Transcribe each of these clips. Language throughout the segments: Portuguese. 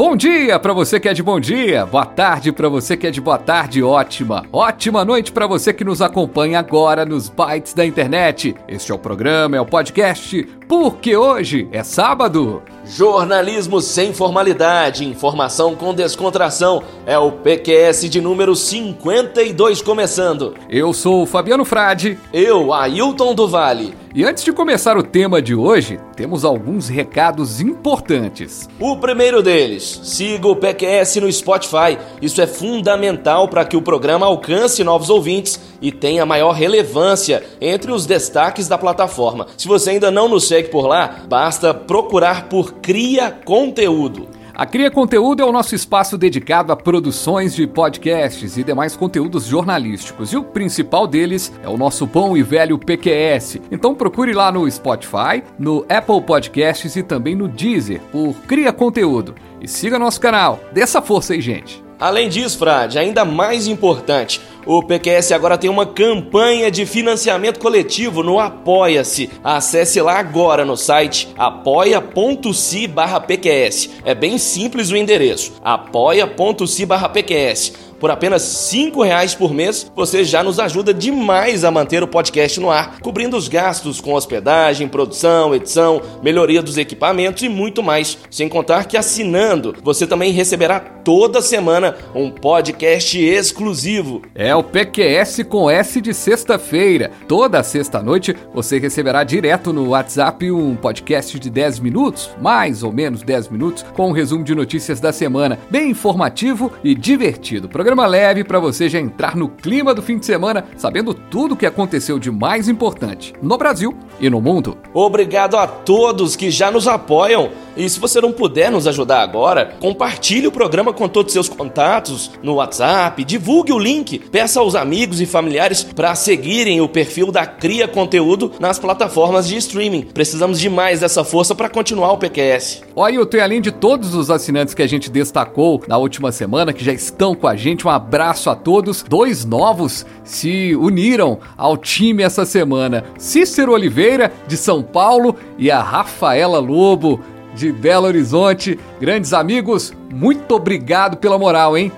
Bom dia para você que é de bom dia, boa tarde para você que é de boa tarde, ótima, ótima noite para você que nos acompanha agora nos bytes da internet. Este é o programa, é o podcast, porque hoje é sábado. Jornalismo sem formalidade, informação com descontração. É o PQS de número 52 começando. Eu sou o Fabiano Frade. Eu, Ailton do Vale. E antes de começar o tema de hoje, temos alguns recados importantes. O primeiro deles, siga o PQS no Spotify. Isso é fundamental para que o programa alcance novos ouvintes e tenha maior relevância entre os destaques da plataforma. Se você ainda não nos segue por lá, basta procurar por Cria Conteúdo. A Cria Conteúdo é o nosso espaço dedicado a produções de podcasts e demais conteúdos jornalísticos. E o principal deles é o nosso bom e velho PQS. Então procure lá no Spotify, no Apple Podcasts e também no Deezer por Cria Conteúdo. E siga nosso canal. Dê essa força aí, gente. Além disso, Frade, ainda mais importante, o PQS agora tem uma campanha de financiamento coletivo no Apoia-se. Acesse lá agora no site apoia.se PQS. É bem simples o endereço, apoia.se PQS por apenas cinco reais por mês, você já nos ajuda demais a manter o podcast no ar, cobrindo os gastos com hospedagem, produção, edição, melhoria dos equipamentos e muito mais. Sem contar que assinando, você também receberá toda semana um podcast exclusivo. É o PQS com S de sexta-feira. Toda sexta-noite você receberá direto no WhatsApp um podcast de 10 minutos, mais ou menos 10 minutos, com um resumo de notícias da semana, bem informativo e divertido. Programa leve para você já entrar no clima do fim de semana, sabendo tudo o que aconteceu de mais importante no Brasil e no mundo. Obrigado a todos que já nos apoiam. E se você não puder nos ajudar agora, compartilhe o programa com todos os seus contatos no WhatsApp, divulgue o link, peça aos amigos e familiares para seguirem o perfil da Cria Conteúdo nas plataformas de streaming. Precisamos de mais dessa força para continuar o PQS. Olha, eu tenho além de todos os assinantes que a gente destacou na última semana, que já estão com a gente, um abraço a todos. Dois novos se uniram ao time essa semana: Cícero Oliveira, de São Paulo, e a Rafaela Lobo, de Belo Horizonte. Grandes amigos, muito obrigado pela moral, hein?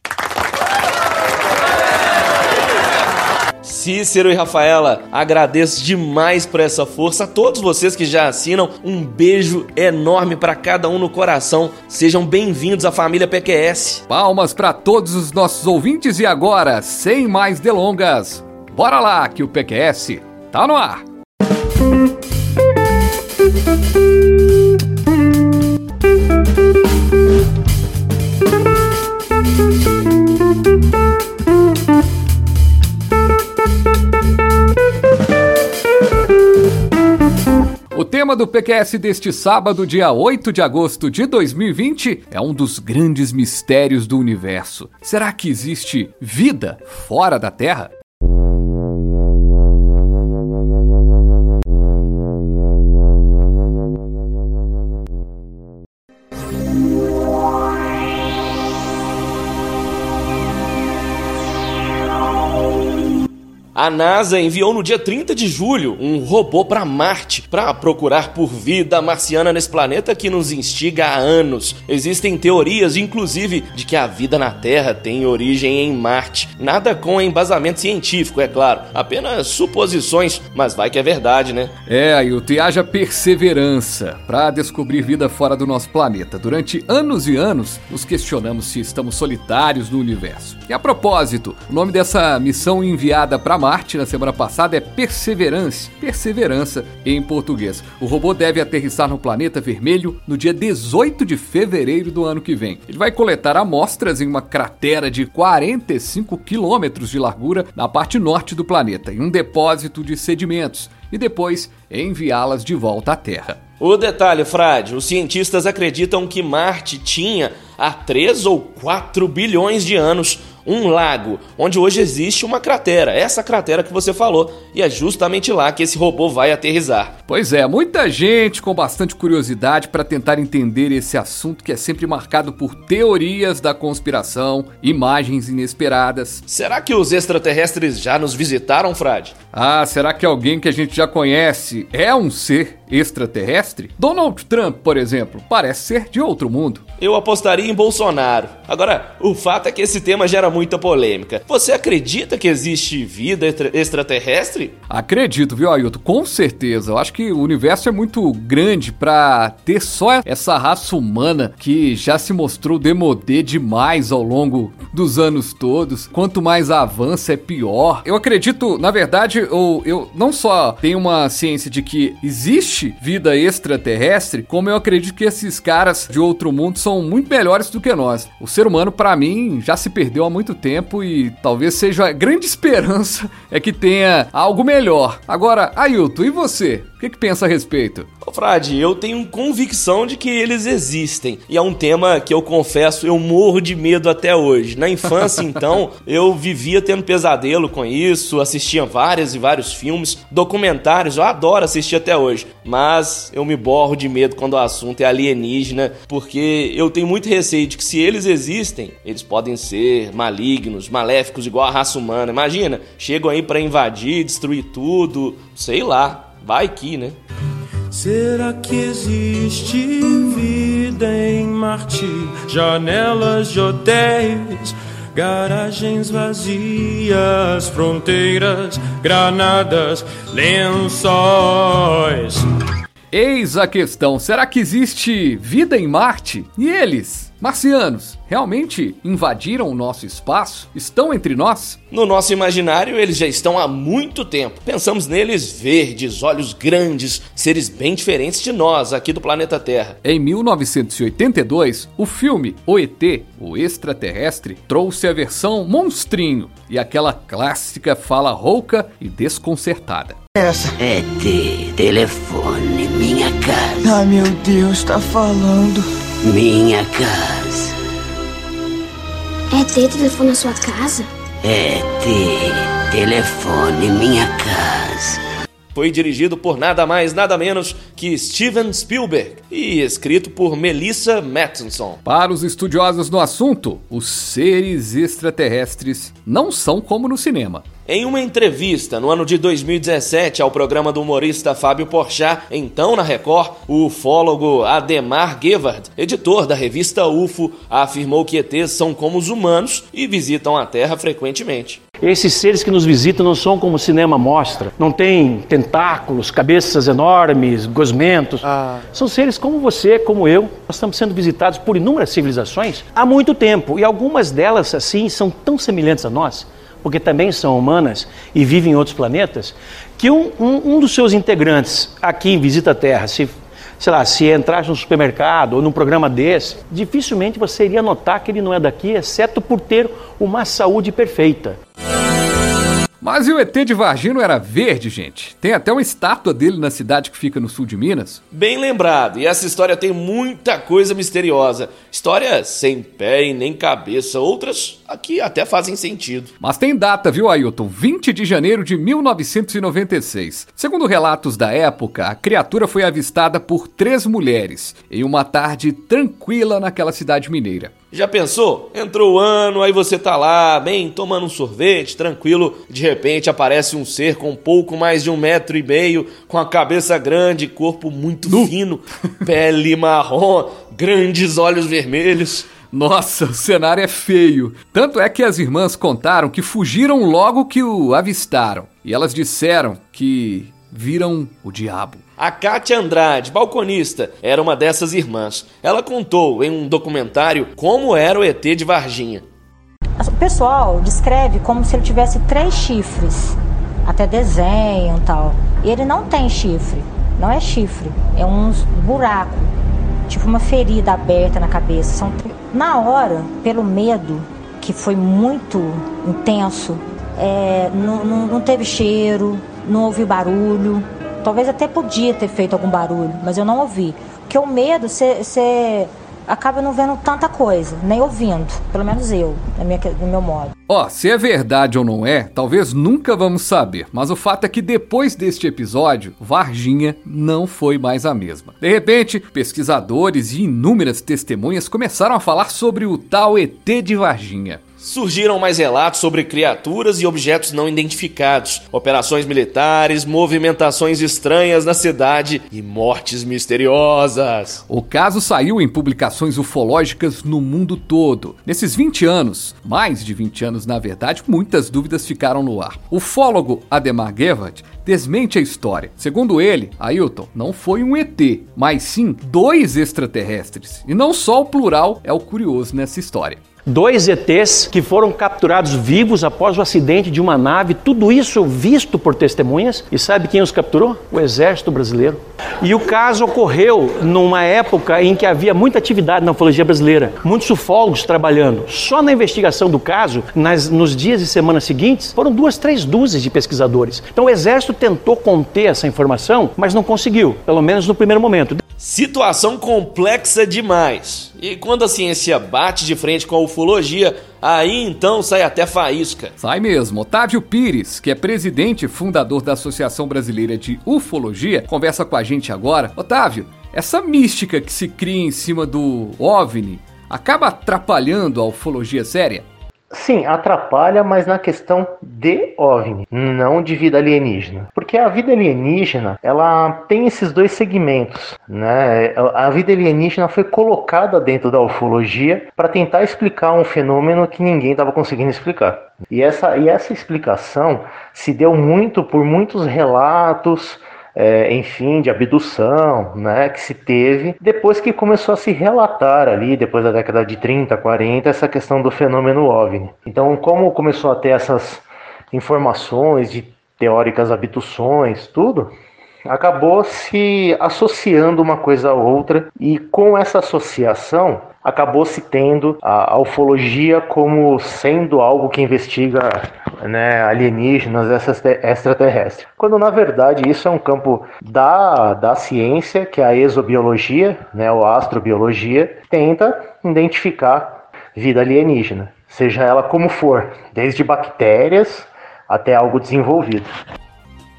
Cícero e Rafaela, agradeço demais por essa força. A todos vocês que já assinam, um beijo enorme para cada um no coração. Sejam bem-vindos à família PQS. Palmas para todos os nossos ouvintes e agora, sem mais delongas, bora lá que o PQS tá no ar. O tema do PQS deste sábado, dia 8 de agosto de 2020, é um dos grandes mistérios do universo. Será que existe vida fora da Terra? A NASA enviou no dia 30 de julho um robô para Marte para procurar por vida marciana nesse planeta que nos instiga há anos. Existem teorias, inclusive, de que a vida na Terra tem origem em Marte. Nada com embasamento científico, é claro, apenas suposições, mas vai que é verdade, né? É, Ailton, e haja perseverança para descobrir vida fora do nosso planeta. Durante anos e anos, nos questionamos se estamos solitários no universo. E a propósito, o nome dessa missão enviada para Marte na semana passada é Perseverance, Perseverança em português. O robô deve aterrissar no planeta vermelho no dia 18 de fevereiro do ano que vem. Ele vai coletar amostras em uma cratera de 45 quilômetros de largura na parte norte do planeta, em um depósito de sedimentos, e depois enviá-las de volta à Terra. O detalhe, Frade, os cientistas acreditam que Marte tinha há 3 ou 4 bilhões de anos um lago, onde hoje existe uma cratera, essa cratera que você falou, e é justamente lá que esse robô vai aterrizar. Pois é, muita gente com bastante curiosidade para tentar entender esse assunto que é sempre marcado por teorias da conspiração, imagens inesperadas. Será que os extraterrestres já nos visitaram, Frade? Ah, será que alguém que a gente já conhece é um ser extraterrestre? Donald Trump, por exemplo, parece ser de outro mundo. Eu apostaria em Bolsonaro. Agora, o fato é que esse tema gera muita polêmica. Você acredita que existe vida extraterrestre? Acredito, viu, Ailton? Com certeza. Eu acho que o universo é muito grande para ter só essa raça humana que já se mostrou demodê demais ao longo dos anos todos. Quanto mais avança, é pior. Eu acredito, na verdade, eu, eu não só tenho uma ciência de que existe vida extraterrestre, como eu acredito que esses caras de outro mundo são muito melhores do que nós. O ser humano, para mim, já se perdeu há muito tempo e talvez seja a grande esperança é que tenha algo melhor. Agora, Ailton, e você? O que, que pensa a respeito? Ô Frade, eu tenho convicção de que eles existem. E é um tema que eu confesso, eu morro de medo até hoje. Na infância, então, eu vivia tendo pesadelo com isso, assistia várias e vários filmes, documentários, eu adoro assistir até hoje. Mas eu me borro de medo quando o assunto é alienígena, porque eu tenho muito receio de que se eles existem, eles podem ser malignos, maléficos, igual a raça humana. Imagina, chegam aí para invadir, destruir tudo, sei lá. Vai que, né? Será que existe vida em Marte? Janelas de hotéis, garagens vazias, fronteiras, granadas, lençóis. Eis a questão: será que existe vida em Marte? E eles? Marcianos realmente invadiram o nosso espaço? Estão entre nós? No nosso imaginário, eles já estão há muito tempo. Pensamos neles verdes, olhos grandes, seres bem diferentes de nós aqui do planeta Terra. Em 1982, o filme O ET, o extraterrestre, trouxe a versão monstrinho e aquela clássica fala rouca e desconcertada. Essa. ET, telefone, minha casa. Ai meu Deus, tá falando. Minha casa. É ter telefone na sua casa? É ter telefone minha casa. Foi dirigido por nada mais, nada menos que Steven Spielberg e escrito por Melissa Matheson. Para os estudiosos no assunto, os seres extraterrestres não são como no cinema. Em uma entrevista no ano de 2017 ao programa do humorista Fábio Porchat, então na Record, o ufólogo Ademar Geward, editor da revista UFO, afirmou que ETs são como os humanos e visitam a Terra frequentemente. Esses seres que nos visitam não são como o cinema mostra, não tem tentáculos, cabeças enormes, gosmentos. Ah. São seres como você, como eu. Nós estamos sendo visitados por inúmeras civilizações há muito tempo e algumas delas, assim, são tão semelhantes a nós porque também são humanas e vivem em outros planetas, que um, um, um dos seus integrantes aqui em Visita Terra, se, sei lá, se entrasse no supermercado ou num programa desse, dificilmente você iria notar que ele não é daqui, exceto por ter uma saúde perfeita. Mas e o ET de Varginho era verde, gente? Tem até uma estátua dele na cidade que fica no sul de Minas. Bem lembrado, e essa história tem muita coisa misteriosa. História sem pé e nem cabeça, outras aqui até fazem sentido. Mas tem data, viu, Ailton? 20 de janeiro de 1996. Segundo relatos da época, a criatura foi avistada por três mulheres em uma tarde tranquila naquela cidade mineira. Já pensou? Entrou o ano, aí você tá lá, bem, tomando um sorvete, tranquilo. De repente aparece um ser com pouco mais de um metro e meio, com a cabeça grande, corpo muito nu. fino, pele marrom, grandes olhos vermelhos. Nossa, o cenário é feio. Tanto é que as irmãs contaram que fugiram logo que o avistaram. E elas disseram que viram o diabo. A Kátia Andrade, balconista, era uma dessas irmãs. Ela contou em um documentário como era o ET de Varginha. O pessoal descreve como se ele tivesse três chifres, até desenho e tal. E ele não tem chifre, não é chifre, é uns buraco, tipo uma ferida aberta na cabeça. São... Na hora, pelo medo, que foi muito intenso, é, não, não, não teve cheiro, não ouvi barulho. Talvez até podia ter feito algum barulho, mas eu não ouvi. Porque o medo, você acaba não vendo tanta coisa, nem ouvindo, pelo menos eu, no meu, no meu modo. Ó, oh, se é verdade ou não é, talvez nunca vamos saber, mas o fato é que depois deste episódio, Varginha não foi mais a mesma. De repente, pesquisadores e inúmeras testemunhas começaram a falar sobre o tal ET de Varginha. Surgiram mais relatos sobre criaturas e objetos não identificados, operações militares, movimentações estranhas na cidade e mortes misteriosas. O caso saiu em publicações ufológicas no mundo todo. Nesses 20 anos, mais de 20 anos na verdade, muitas dúvidas ficaram no ar. O ufólogo Ademar Gewart desmente a história. Segundo ele, Ailton, não foi um ET, mas sim dois extraterrestres. E não só o plural é o curioso nessa história. Dois ETs que foram capturados vivos após o acidente de uma nave, tudo isso visto por testemunhas. E sabe quem os capturou? O Exército Brasileiro. E o caso ocorreu numa época em que havia muita atividade na ufologia brasileira, muitos ufólogos trabalhando. Só na investigação do caso, nas, nos dias e semanas seguintes, foram duas, três dúzias de pesquisadores. Então o Exército tentou conter essa informação, mas não conseguiu, pelo menos no primeiro momento. Situação complexa demais. E quando a ciência bate de frente com a ufologia, aí então sai até faísca. Sai mesmo. Otávio Pires, que é presidente e fundador da Associação Brasileira de Ufologia, conversa com a gente agora. Otávio, essa mística que se cria em cima do OVNI acaba atrapalhando a ufologia séria? Sim, atrapalha, mas na questão de OVNI, não de vida alienígena. Porque a vida alienígena, ela tem esses dois segmentos, né? A vida alienígena foi colocada dentro da ufologia para tentar explicar um fenômeno que ninguém estava conseguindo explicar. E essa, e essa explicação se deu muito por muitos relatos é, enfim, de abdução, né, que se teve depois que começou a se relatar ali, depois da década de 30, 40, essa questão do fenômeno OVNI. Então, como começou a ter essas informações de teóricas abduções, tudo, acabou se associando uma coisa a outra e com essa associação acabou se tendo a, a ufologia como sendo algo que investiga né, alienígenas extraterrestres. Quando na verdade isso é um campo da, da ciência, que é a exobiologia, né, ou astrobiologia, tenta identificar vida alienígena, seja ela como for, desde bactérias até algo desenvolvido.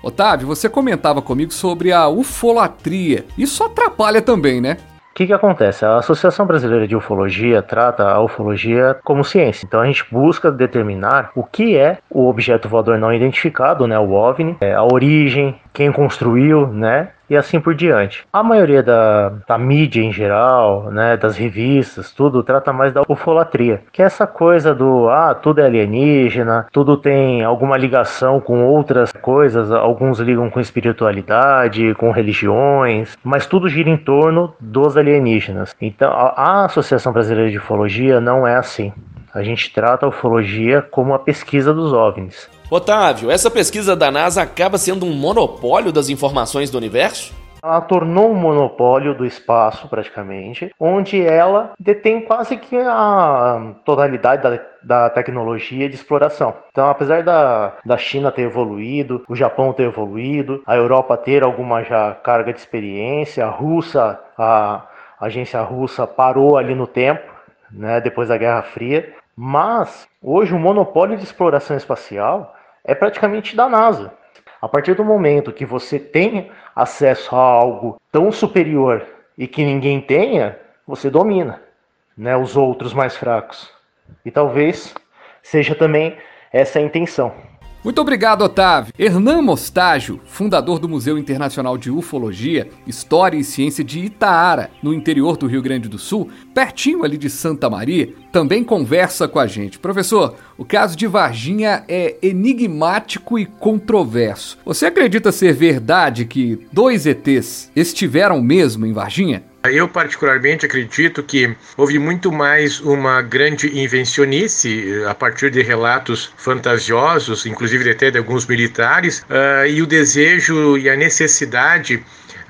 Otávio, você comentava comigo sobre a ufolatria. Isso atrapalha também, né? O que, que acontece? A Associação Brasileira de Ufologia trata a ufologia como ciência. Então a gente busca determinar o que é o objeto voador não identificado, né, o OVNI, é, a origem, quem construiu, né? E assim por diante. A maioria da, da mídia em geral, né, das revistas, tudo trata mais da ufolatria, que é essa coisa do ah, tudo é alienígena, tudo tem alguma ligação com outras coisas, alguns ligam com espiritualidade, com religiões, mas tudo gira em torno dos alienígenas. Então, a, a Associação Brasileira de Ufologia não é assim. A gente trata a ufologia como a pesquisa dos OVNIs. Otávio, essa pesquisa da NASA acaba sendo um monopólio das informações do universo? Ela tornou um monopólio do espaço, praticamente, onde ela detém quase que a totalidade da, da tecnologia de exploração. Então, apesar da, da China ter evoluído, o Japão ter evoluído, a Europa ter alguma já carga de experiência, a Rússia, a agência russa parou ali no tempo, né, depois da Guerra Fria, mas hoje o monopólio de exploração espacial é praticamente da NASA. A partir do momento que você tem acesso a algo tão superior e que ninguém tenha, você domina né, os outros mais fracos. E talvez seja também essa a intenção. Muito obrigado, Otávio. Hernan Mostágio, fundador do Museu Internacional de Ufologia, História e Ciência de Itaara, no interior do Rio Grande do Sul, pertinho ali de Santa Maria, também conversa com a gente. Professor, o caso de Varginha é enigmático e controverso. Você acredita ser verdade que dois ETs estiveram mesmo em Varginha? Eu, particularmente, acredito que houve muito mais uma grande invencionice eh, a partir de relatos fantasiosos, inclusive até de alguns militares, uh, e o desejo e a necessidade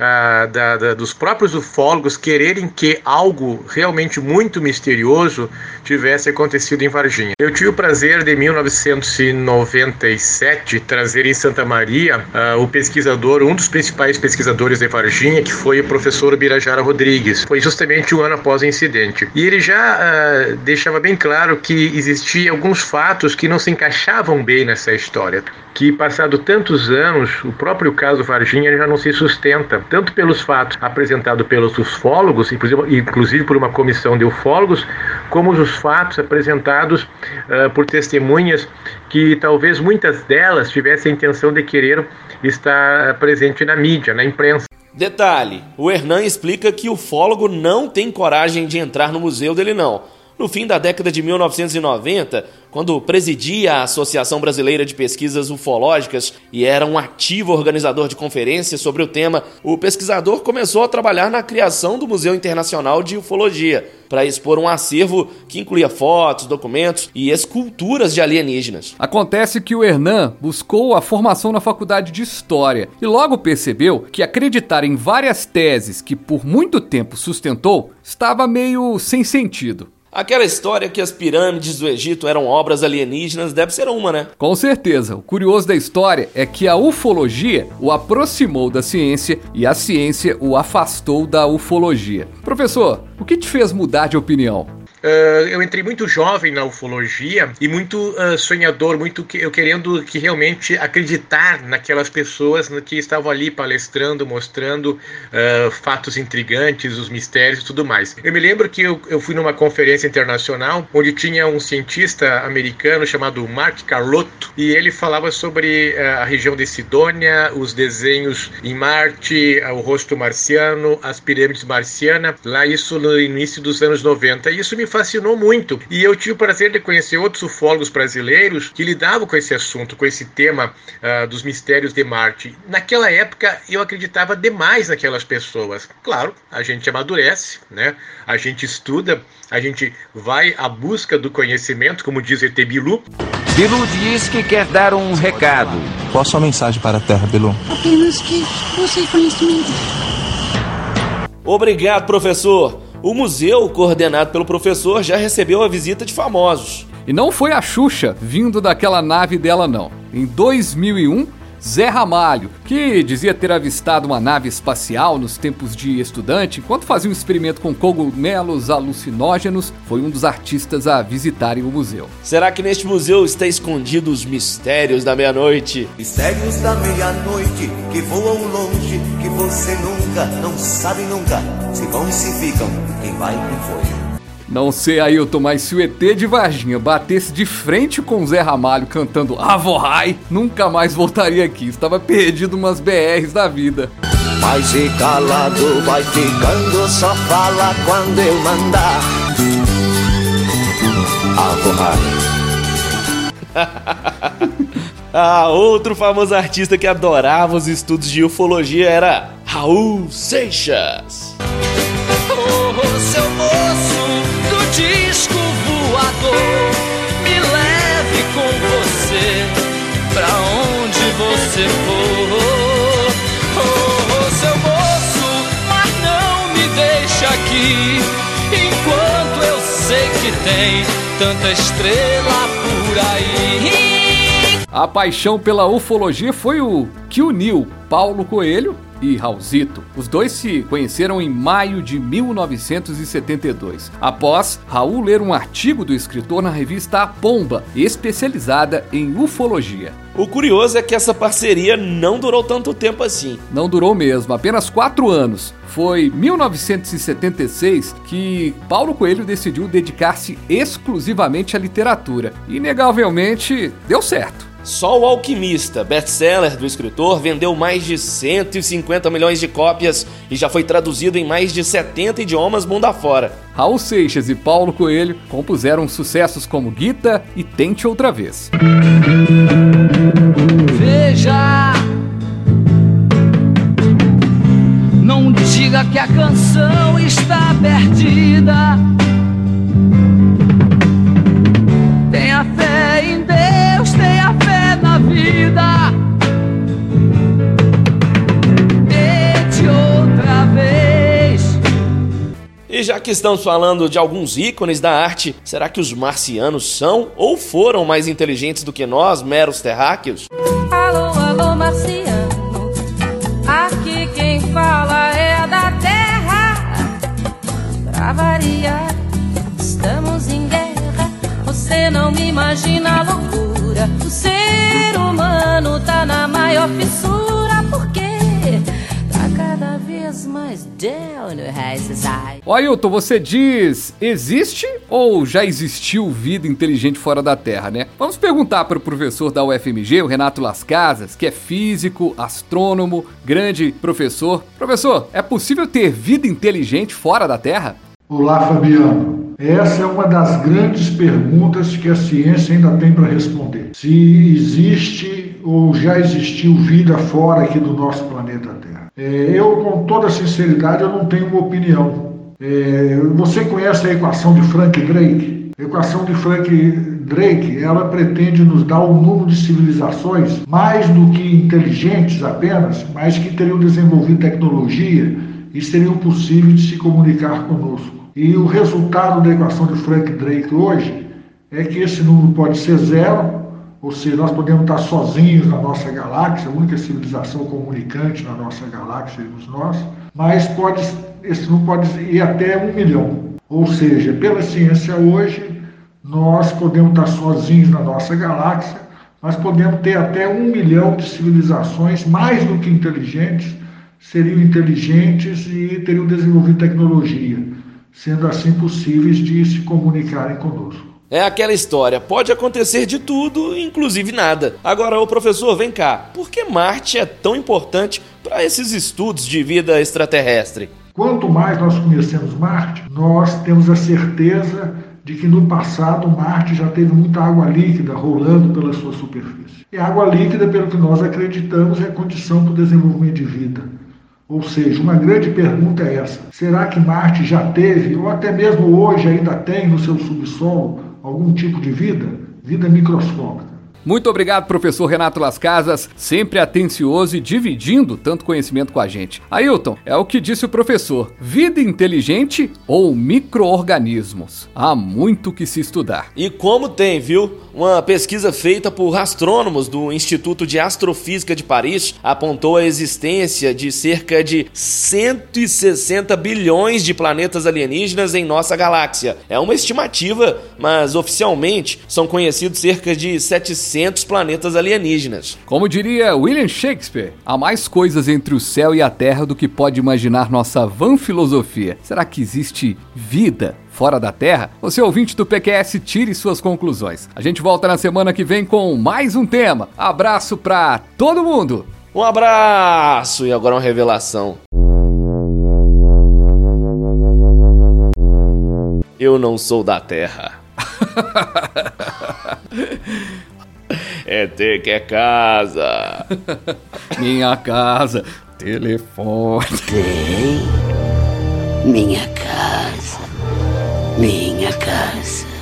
ah, da, da, dos próprios ufólogos quererem que algo realmente muito misterioso tivesse acontecido em Varginha. Eu tive o prazer de 1997 trazer em Santa Maria uh, o pesquisador, um dos principais pesquisadores de Varginha, que foi o professor Birajara Rodrigues. Foi justamente um ano após o incidente. E ele já uh, deixava bem claro que existiam alguns fatos que não se encaixavam bem nessa história que, passado tantos anos, o próprio caso Varginha já não se sustenta, tanto pelos fatos apresentados pelos ufólogos, inclusive, por uma comissão de ufólogos, como os fatos apresentados uh, por testemunhas que talvez muitas delas tivessem a intenção de querer estar presente na mídia, na imprensa. Detalhe: o Hernan explica que o ufólogo não tem coragem de entrar no museu dele, não. No fim da década de 1990, quando presidia a Associação Brasileira de Pesquisas Ufológicas e era um ativo organizador de conferências sobre o tema, o pesquisador começou a trabalhar na criação do Museu Internacional de Ufologia, para expor um acervo que incluía fotos, documentos e esculturas de alienígenas. Acontece que o Hernan buscou a formação na faculdade de História e logo percebeu que acreditar em várias teses que por muito tempo sustentou estava meio sem sentido. Aquela história que as pirâmides do Egito eram obras alienígenas deve ser uma, né? Com certeza. O curioso da história é que a ufologia o aproximou da ciência e a ciência o afastou da ufologia. Professor, o que te fez mudar de opinião? Uh, eu entrei muito jovem na ufologia e muito uh, sonhador, muito que, eu querendo que realmente acreditar naquelas pessoas que estavam ali palestrando, mostrando uh, fatos intrigantes, os mistérios e tudo mais. Eu me lembro que eu, eu fui numa conferência internacional onde tinha um cientista americano chamado Mark Carlotto e ele falava sobre a região de Sidônia, os desenhos em Marte, o rosto marciano, as pirâmides marcianas, lá isso no início dos anos 90. E isso me fascinou muito. E eu tive o prazer de conhecer outros ufólogos brasileiros que lidavam com esse assunto, com esse tema uh, dos mistérios de Marte. Naquela época eu acreditava demais naquelas pessoas. Claro, a gente amadurece, né? A gente estuda, a gente vai à busca do conhecimento, como diz ET Bilu. Bilu diz que quer dar um recado. Qual a sua mensagem para a Terra, Bilu? Apenas que você conhecimento. Obrigado, professor. O museu, coordenado pelo professor, já recebeu a visita de famosos. E não foi a Xuxa vindo daquela nave dela, não. Em 2001, Zé Ramalho, que dizia ter avistado uma nave espacial nos tempos de estudante, enquanto fazia um experimento com cogumelos alucinógenos, foi um dos artistas a visitarem o museu. Será que neste museu está escondido os mistérios da meia-noite? Mistérios da meia-noite que voam longe, que você nunca, não sabe nunca, se vão e se ficam, quem vai, quem foi. Não sei, Ailton, mas se o ET de Varginha batesse de frente com o Zé Ramalho cantando Avorrai, nunca mais voltaria aqui. Estava perdido umas BRs da vida. Mas e calado vai ficando, só fala quando eu mandar. Avorrai. ah, outro famoso artista que adorava os estudos de ufologia era Raul Seixas. Me leve com você pra onde você for. Oh, oh, seu moço, mas não me deixe aqui. Enquanto eu sei que tem tanta estrela por aí. A paixão pela ufologia foi o que uniu Paulo Coelho e Raulzito. Os dois se conheceram em maio de 1972, após Raul ler um artigo do escritor na revista A Pomba, especializada em ufologia. O curioso é que essa parceria não durou tanto tempo assim. Não durou mesmo, apenas quatro anos. Foi 1976 que Paulo Coelho decidiu dedicar-se exclusivamente à literatura. Inegavelmente, deu certo. Só o Alquimista, best-seller do escritor, vendeu mais de 150 milhões de cópias e já foi traduzido em mais de 70 idiomas mundo afora. Raul Seixas e Paulo Coelho compuseram sucessos como Guita e Tente Outra Vez. Veja, não diga que a canção está perdida. Tenha fé vida. Tente outra E já que estamos falando de alguns ícones da arte, será que os marcianos são ou foram mais inteligentes do que nós, meros terráqueos? Alô, alô, marciano. Aqui quem fala é da terra. Pra variar, estamos em guerra. Você não me imagina a loucura. O ser humano tá na maior fissura. Por quê? Tá cada vez mais down no high society. Ó, Ailton, você diz: existe ou já existiu vida inteligente fora da Terra, né? Vamos perguntar para o professor da UFMG, o Renato Las Casas, que é físico, astrônomo, grande professor. Professor, é possível ter vida inteligente fora da Terra? Olá, Fabiano. Essa é uma das grandes perguntas que a ciência ainda tem para responder. Se existe ou já existiu vida fora aqui do nosso planeta Terra. É, eu, com toda sinceridade, eu não tenho uma opinião. É, você conhece a equação de Frank Drake? A equação de Frank Drake, ela pretende nos dar um número de civilizações mais do que inteligentes apenas, mas que teriam desenvolvido tecnologia e seriam possíveis de se comunicar conosco. E o resultado da equação de Frank Drake hoje é que esse número pode ser zero, ou seja, nós podemos estar sozinhos na nossa galáxia, a única civilização comunicante na nossa galáxia seríamos nós, mas pode, esse número pode ir até um milhão. Ou seja, pela ciência hoje, nós podemos estar sozinhos na nossa galáxia, mas podemos ter até um milhão de civilizações mais do que inteligentes, seriam inteligentes e teriam desenvolvido tecnologia, sendo assim possíveis de se comunicarem conosco. É aquela história, pode acontecer de tudo, inclusive nada. Agora, ô professor, vem cá, por que Marte é tão importante para esses estudos de vida extraterrestre? Quanto mais nós conhecemos Marte, nós temos a certeza de que no passado Marte já teve muita água líquida rolando pela sua superfície. E a água líquida, pelo que nós acreditamos, é condição para o desenvolvimento de vida. Ou seja, uma grande pergunta é essa: será que Marte já teve, ou até mesmo hoje ainda tem no seu subsolo, algum tipo de vida? Vida microscópica. Muito obrigado, professor Renato Las Casas, sempre atencioso e dividindo tanto conhecimento com a gente. Ailton, é o que disse o professor: vida inteligente ou micro-organismos? Há muito que se estudar. E como tem, viu? Uma pesquisa feita por astrônomos do Instituto de Astrofísica de Paris apontou a existência de cerca de 160 bilhões de planetas alienígenas em nossa galáxia. É uma estimativa, mas oficialmente são conhecidos cerca de 700 planetas alienígenas. Como diria William Shakespeare, há mais coisas entre o céu e a terra do que pode imaginar nossa van filosofia. Será que existe vida fora da Terra? Você ouvinte do PQS, tire suas conclusões. A gente volta na semana que vem com mais um tema. Abraço pra todo mundo! Um abraço! E agora uma revelação. Eu não sou da Terra. é ter que é casa. Minha casa. Telefone. Tem minha casa. Minha casa.